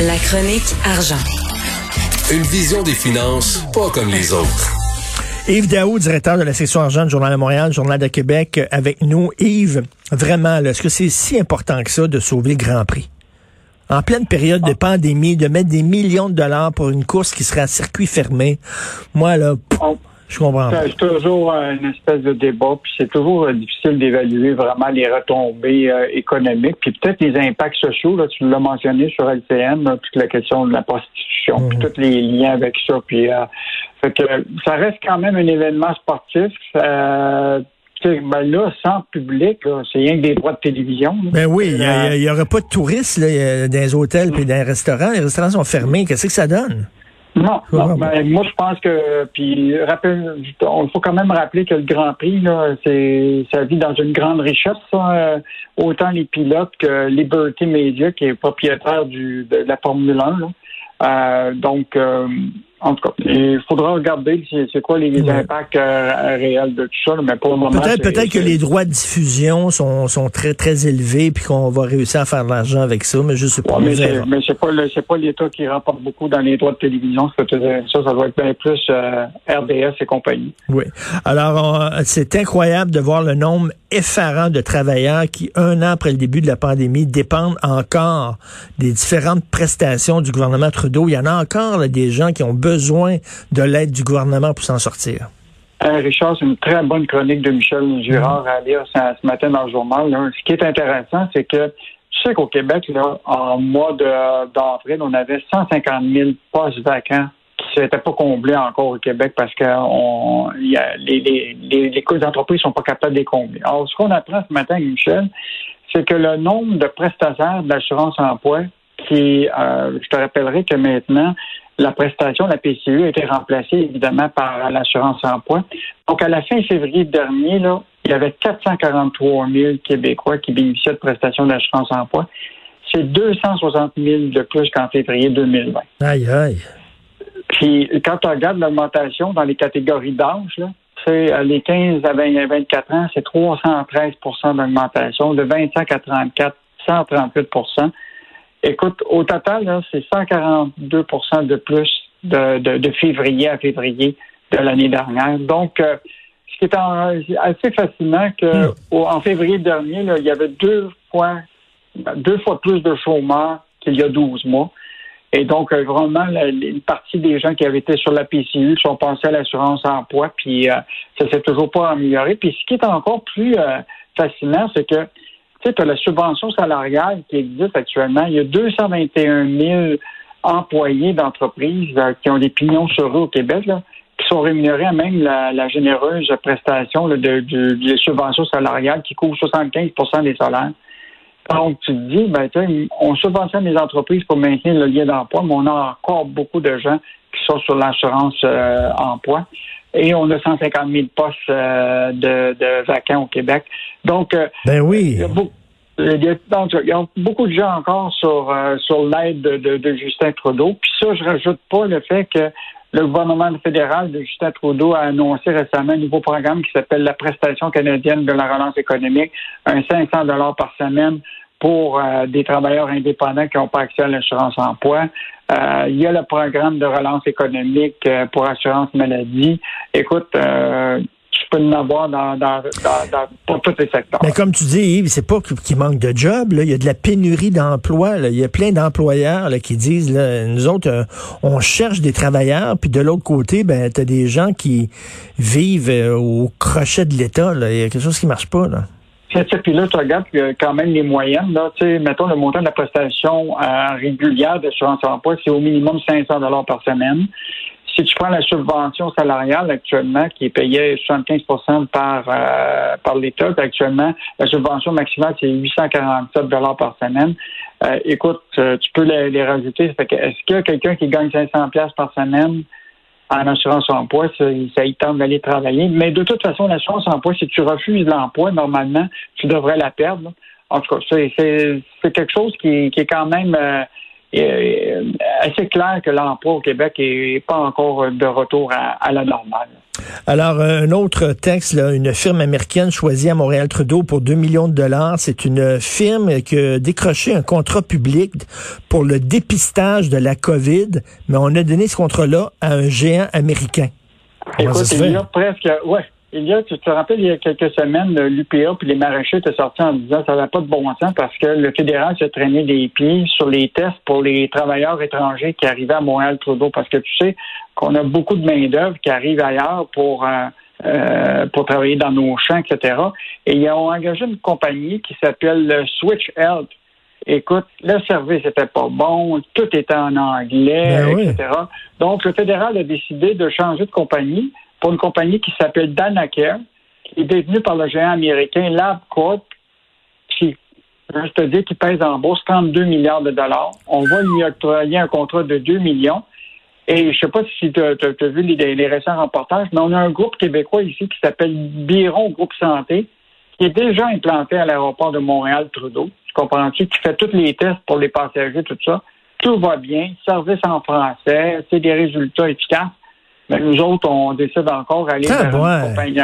La chronique argent. Une vision des finances pas comme les autres. Yves Daou, directeur de la section argent du Journal de Montréal, Journal de Québec, avec nous. Yves, vraiment, là, est-ce que c'est si important que ça de sauver le Grand Prix? En pleine période de pandémie, de mettre des millions de dollars pour une course qui serait à circuit fermé, moi, là, pff, On- je comprends. C'est toujours une espèce de débat, puis c'est toujours euh, difficile d'évaluer vraiment les retombées euh, économiques, puis peut-être les impacts sociaux. Là, tu l'as mentionné sur LCN, là, toute la question de la prostitution, puis tous les liens avec ça. Puis, euh, fait que ça reste quand même un événement sportif. Euh, ben là, sans public, c'est rien que des droits de télévision. là. Ben oui, il Euh, n'y aurait pas de touristes là, euh, dans les hôtels et dans les restaurants. Les restaurants sont fermés. Qu'est-ce que ça donne? Non, Ouais, non, ouais. ben, moi je pense que puis rappelle on faut quand même rappeler que le Grand Prix là, c'est ça vit dans une grande richesse ça, euh, autant les pilotes que Liberty Media qui est propriétaire du de la Formule 1 là. Euh, donc euh, en tout cas, il faudra regarder c'est quoi les Ouais. impacts euh, réels de tout ça, mais pour le moment Peut-être que les droits de diffusion sont, sont très, très élevés puis qu'on va réussir à faire de l'argent avec ça, mais je sais pas. Ouais, mais c'est, pas c'est pas l'État qui rapporte beaucoup dans les droits de télévision. Ça, ça, doit être bien plus euh, RDS et compagnie. Oui. Alors, on- c'est incroyable de voir le nombre effarant de travailleurs qui, un an après le début de la pandémie, dépendent encore des différentes prestations du gouvernement Trudeau. Il y en a encore là, des gens qui ont besoin de l'aide du gouvernement pour s'en sortir? Euh, Richard, c'est une très bonne chronique de Michel Girard à lire ce, matin dans le journal. Ce qui est intéressant, c'est que tu sais qu'au Québec, là, en mois d'avril, on avait 150 000 postes vacants qui n'étaient pas comblés encore au Québec parce que on, il y a, les, les, les, les entreprises sont pas capables de les combler. Alors, ce qu'on apprend ce matin avec Michel, c'est que le nombre de prestataires de l'assurance emploi, qui, euh, je te rappellerai que maintenant, la prestation, la PCU, a été remplacée évidemment par l'assurance emploi. Donc, à la fin février dernier, là, il y avait 443 000 Québécois qui bénéficiaient de prestations d'assurance emploi. C'est 260 000 de plus qu'en février 2020. Aïe, aïe. Puis, quand on regarde l'augmentation dans les catégories d'âge, là, c'est euh, les 15 à 20 à 24 ans, c'est 313% d'augmentation. De 25 à 34, 138 Écoute, au total, c'est 142% de plus de, de, de février à février de l'année dernière. Donc, euh, ce qui est en- assez fascinant que Hmm. au- en février dernier, là, il y avait deux fois deux fois plus de chômeurs qu'il y a 12 mois. Et donc, euh, vraiment, la- une partie des gens qui avaient été sur la PCU sont passés à l'assurance emploi, puis euh, ça s'est toujours pas amélioré. Puis ce qui est encore plus euh, fascinant, c'est que tu sais, tu as la subvention salariale qui existe actuellement. Il y a 221 000 employés d'entreprises euh, qui ont des pignons sur eux au Québec, là, qui sont rémunérés à même la, généreuse prestation là, de, de- des subventions salariales qui couvrent 75% des salaires. Donc, tu te dis, ben, on subventionne les entreprises pour maintenir le lien d'emploi, mais on a encore beaucoup de gens qui sont sur l'assurance euh, emploi. Et on a 150 000 postes euh, de, de vacants au Québec. Donc, euh, Ben oui. il y a beaucoup, il y a, donc, il y a beaucoup de gens encore sur, euh, sur l'aide de, de- de Justin Trudeau. Puis ça, je rajoute pas le fait que le gouvernement fédéral de Justin Trudeau a annoncé récemment un nouveau programme qui s'appelle la prestation canadienne de la relance économique, un 500 dollars par semaine pour euh, des travailleurs indépendants qui n'ont pas accès à l'assurance emploi. Euh, il y a le programme de relance économique euh, pour assurance maladie. Écoute, euh, tu peux en avoir dans, dans, dans, pour tous les secteurs. Mais comme tu dis, Yves, c'est pas qu'il manque de job. Là. Il y a de la pénurie d'emplois. Il y a plein d'employeurs qui disent, là, nous autres, euh, on cherche des travailleurs, puis de l'autre côté, ben, tu as des gens qui vivent euh, au crochet de l'État. Il y a quelque chose qui marche pas. Là. Puis là, tu regardes quand même les moyennes, là, mettons le montant de la prestation euh, régulière d'assurance emploi, c'est au minimum 500 dollars par semaine. si tu prends la subvention salariale actuellement, qui est payée 75 par, euh, par l'État, actuellement, la subvention maximale, c'est 847 par semaine. Euh, écoute, euh, tu peux les, rajouter. est-ce qu'il y a quelqu'un qui gagne 500 par semaine? En assurance emploi, ça, ça y tente d'aller travailler. Mais de toute façon, l'assurance emploi, si tu refuses l'emploi, normalement, tu devrais la perdre. En tout cas, c'est, quelque chose qui, qui est quand même euh, assez clair que l'emploi au Québec est pas encore de retour à, la normale. Alors, un autre texte, là, une firme américaine choisie à Montréal-Trudeau pour 2 millions de dollars. C'est une firme qui a décroché un contrat public pour le dépistage de la COVID, mais on a donné ce contrat-là à un géant américain. Écoute, il y a presque, ouais, il y a, tu te rappelles, il y a quelques semaines, l'UPA puis les maraîchers étaient sortis en disant que ça n'avait pas de bon sens parce que le fédéral s'est traîné des pieds sur les tests pour les travailleurs étrangers qui arrivaient à Montréal-Trudeau. Parce que tu sais qu'on a beaucoup de main-d'œuvre qui arrive ailleurs pour, euh, euh, pour travailler dans nos champs, etc. Et ils ont engagé une compagnie qui s'appelle Switch Health. Écoute, le service était pas bon, tout était en anglais, ben etc. Donc, le fédéral a décidé de changer de compagnie pour une compagnie qui s'appelle Danacare, qui est détenue par le géant américain LabCorp, qui, je te dis, qui pèse en bourse 32 milliards de dollars. On va lui octroyer un contrat de 2 millions. Et je ne sais pas si tu as, vu les, récents reportages, mais on a un groupe québécois ici qui s'appelle Biron Groupe Santé, qui est déjà implanté à l'aéroport de Montréal-Trudeau. Tu comprends-tu? Qui fait tous les tests pour les passagers, tout ça. Tout va bien. Service en français. C'est des résultats efficaces. Mais nous autres, on décide encore d'aller vers une compagnie.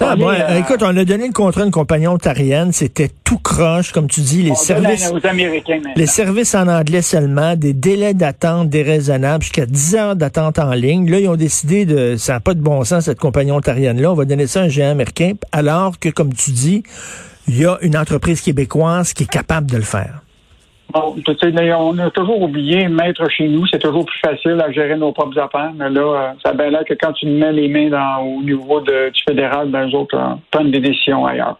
Ah, euh, Écoute, on a donné le contrat à une compagnie ontarienne, c'était tout croche, comme tu dis, les services. les services en anglais seulement, des délais d'attente déraisonnables, jusqu'à 10 heures d'attente en ligne. Là, ils ont décidé de, ça n'a pas de bon sens, cette compagnie ontarienne-là, on va donner ça à un géant américain, alors que, comme tu dis, il y a une entreprise québécoise qui est capable de le faire. Bon, on a toujours oublié, mettre chez nous, c'est toujours plus facile à gérer nos propres affaires. Mais là, euh, ça a bien l'air que quand tu mets les mains dans, au niveau de, du fédéral, ben, eux autres euh, prennent des décisions ailleurs.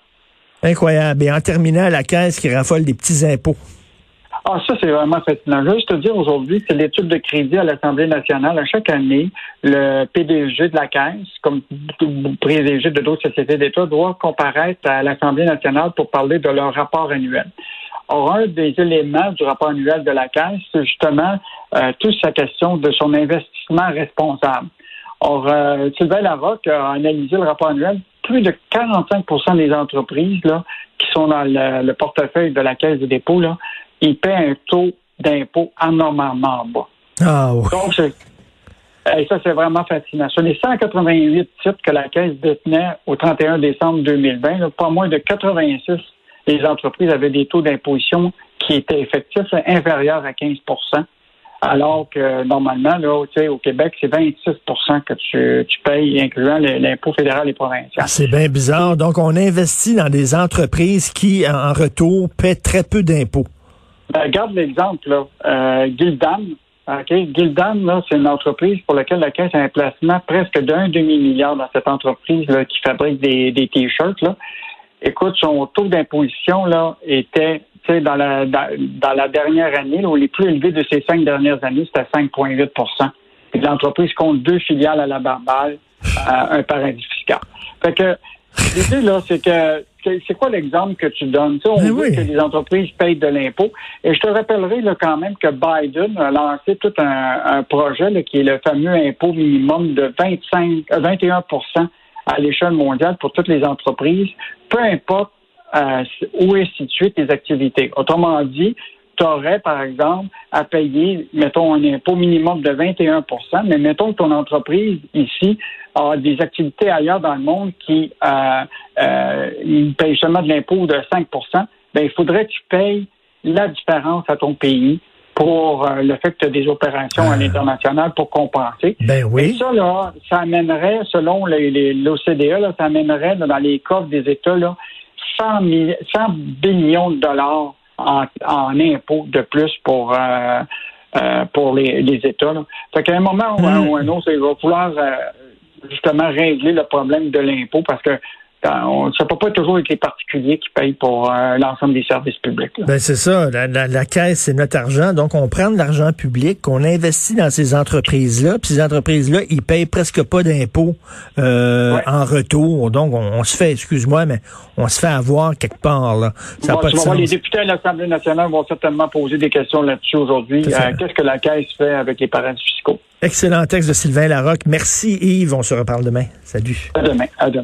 Incroyable. Et en terminant, la caisse qui raffole des petits impôts. Ah, ça, c'est vraiment fascinant. Je veux juste te dire aujourd'hui, c'est l'étude de crédit à l'Assemblée nationale. À chaque année, le PDG de la Caisse, comme le PDG de d'autres sociétés d'État, doit comparaître à l'Assemblée nationale pour parler de leur rapport annuel. Or, un des éléments du rapport annuel de la Caisse, c'est justement euh, toute sa question de son investissement responsable. Or, euh, Sylvain Larocque a analysé le rapport annuel. Plus de 45% des entreprises là, qui sont dans le, portefeuille de la Caisse des dépôts, là, ils paient un taux d'impôt anormalement bas. Ah oui. Donc, et ça, c'est vraiment fascinant. Sur les 188 titres que la Caisse détenait au 31 décembre 2020, pas moins de 86 les entreprises avaient des taux d'imposition qui étaient effectifs inférieurs à 15% alors que normalement, là, au Québec, c'est 26% que tu, tu payes, incluant l'impôt fédéral et provincial. C'est bien bizarre. Donc, on investit dans des entreprises qui, en retour, paient très peu d'impôts. Ben, regarde l'exemple, là. Euh, Gildan, OK? Gildan, c'est une entreprise pour laquelle la Caisse a un placement presque d'un demi-milliard dans cette entreprise là, qui fabrique des, des T-shirts. Là écoute, son taux d'imposition là était dans la, dans, la dernière année, là, les plus élevés de ces cinq dernières années, c'était 5,8% L'entreprise compte deux filiales à la Barbale, un paradis fiscal. Fait que l'idée, là, c'est que c'est quoi l'exemple que tu donnes? on ben veut que les entreprises payent de l'impôt. Et je te rappellerai là, quand même que Biden a lancé tout un, projet là, qui est le fameux impôt minimum de 25, 21 à l'échelle mondiale pour toutes les entreprises, peu importe euh, où est située tes activités. Autrement dit, tu aurais, par exemple, à payer, mettons, un impôt minimum de 21% mais mettons que ton entreprise ici a des activités ailleurs dans le monde qui euh, euh, payent seulement de l'impôt de 5% ben, il faudrait que tu payes la différence à ton pays pour euh, le fait que tu as des opérations à ah. l'international pour compenser. Ben oui. Et ça, là, ça amènerait, selon l'OCDE, ça amènerait dans les coffres des États là, 100, 100 billions de dollars en, en impôts de plus pour euh, euh, pour les, les États. Là. Fait qu'à un moment ou, un hmm. autre, il va falloir justement régler le problème de l'impôt parce que on, ça peut pas toujours être les particuliers qui payent pour euh, l'ensemble des services publics. là. Ben c'est ça. La, la- la caisse, c'est notre argent. Donc, on prend de l'argent public, qu'on investit dans ces entreprises-là. Puis ces entreprises-là, ils payent presque pas d'impôts euh, Ouais. en retour. Donc, on, on se fait, excuse-moi, mais on se fait avoir quelque part. Là. Ça Bon, pas de les députés à l'Assemblée nationale vont certainement poser des questions là-dessus aujourd'hui. Euh, Qu'est-ce que la Caisse fait avec les paradis fiscaux? Excellent texte de Sylvain Larocque. Merci Yves. On se reparle demain. Salut. À demain. À demain.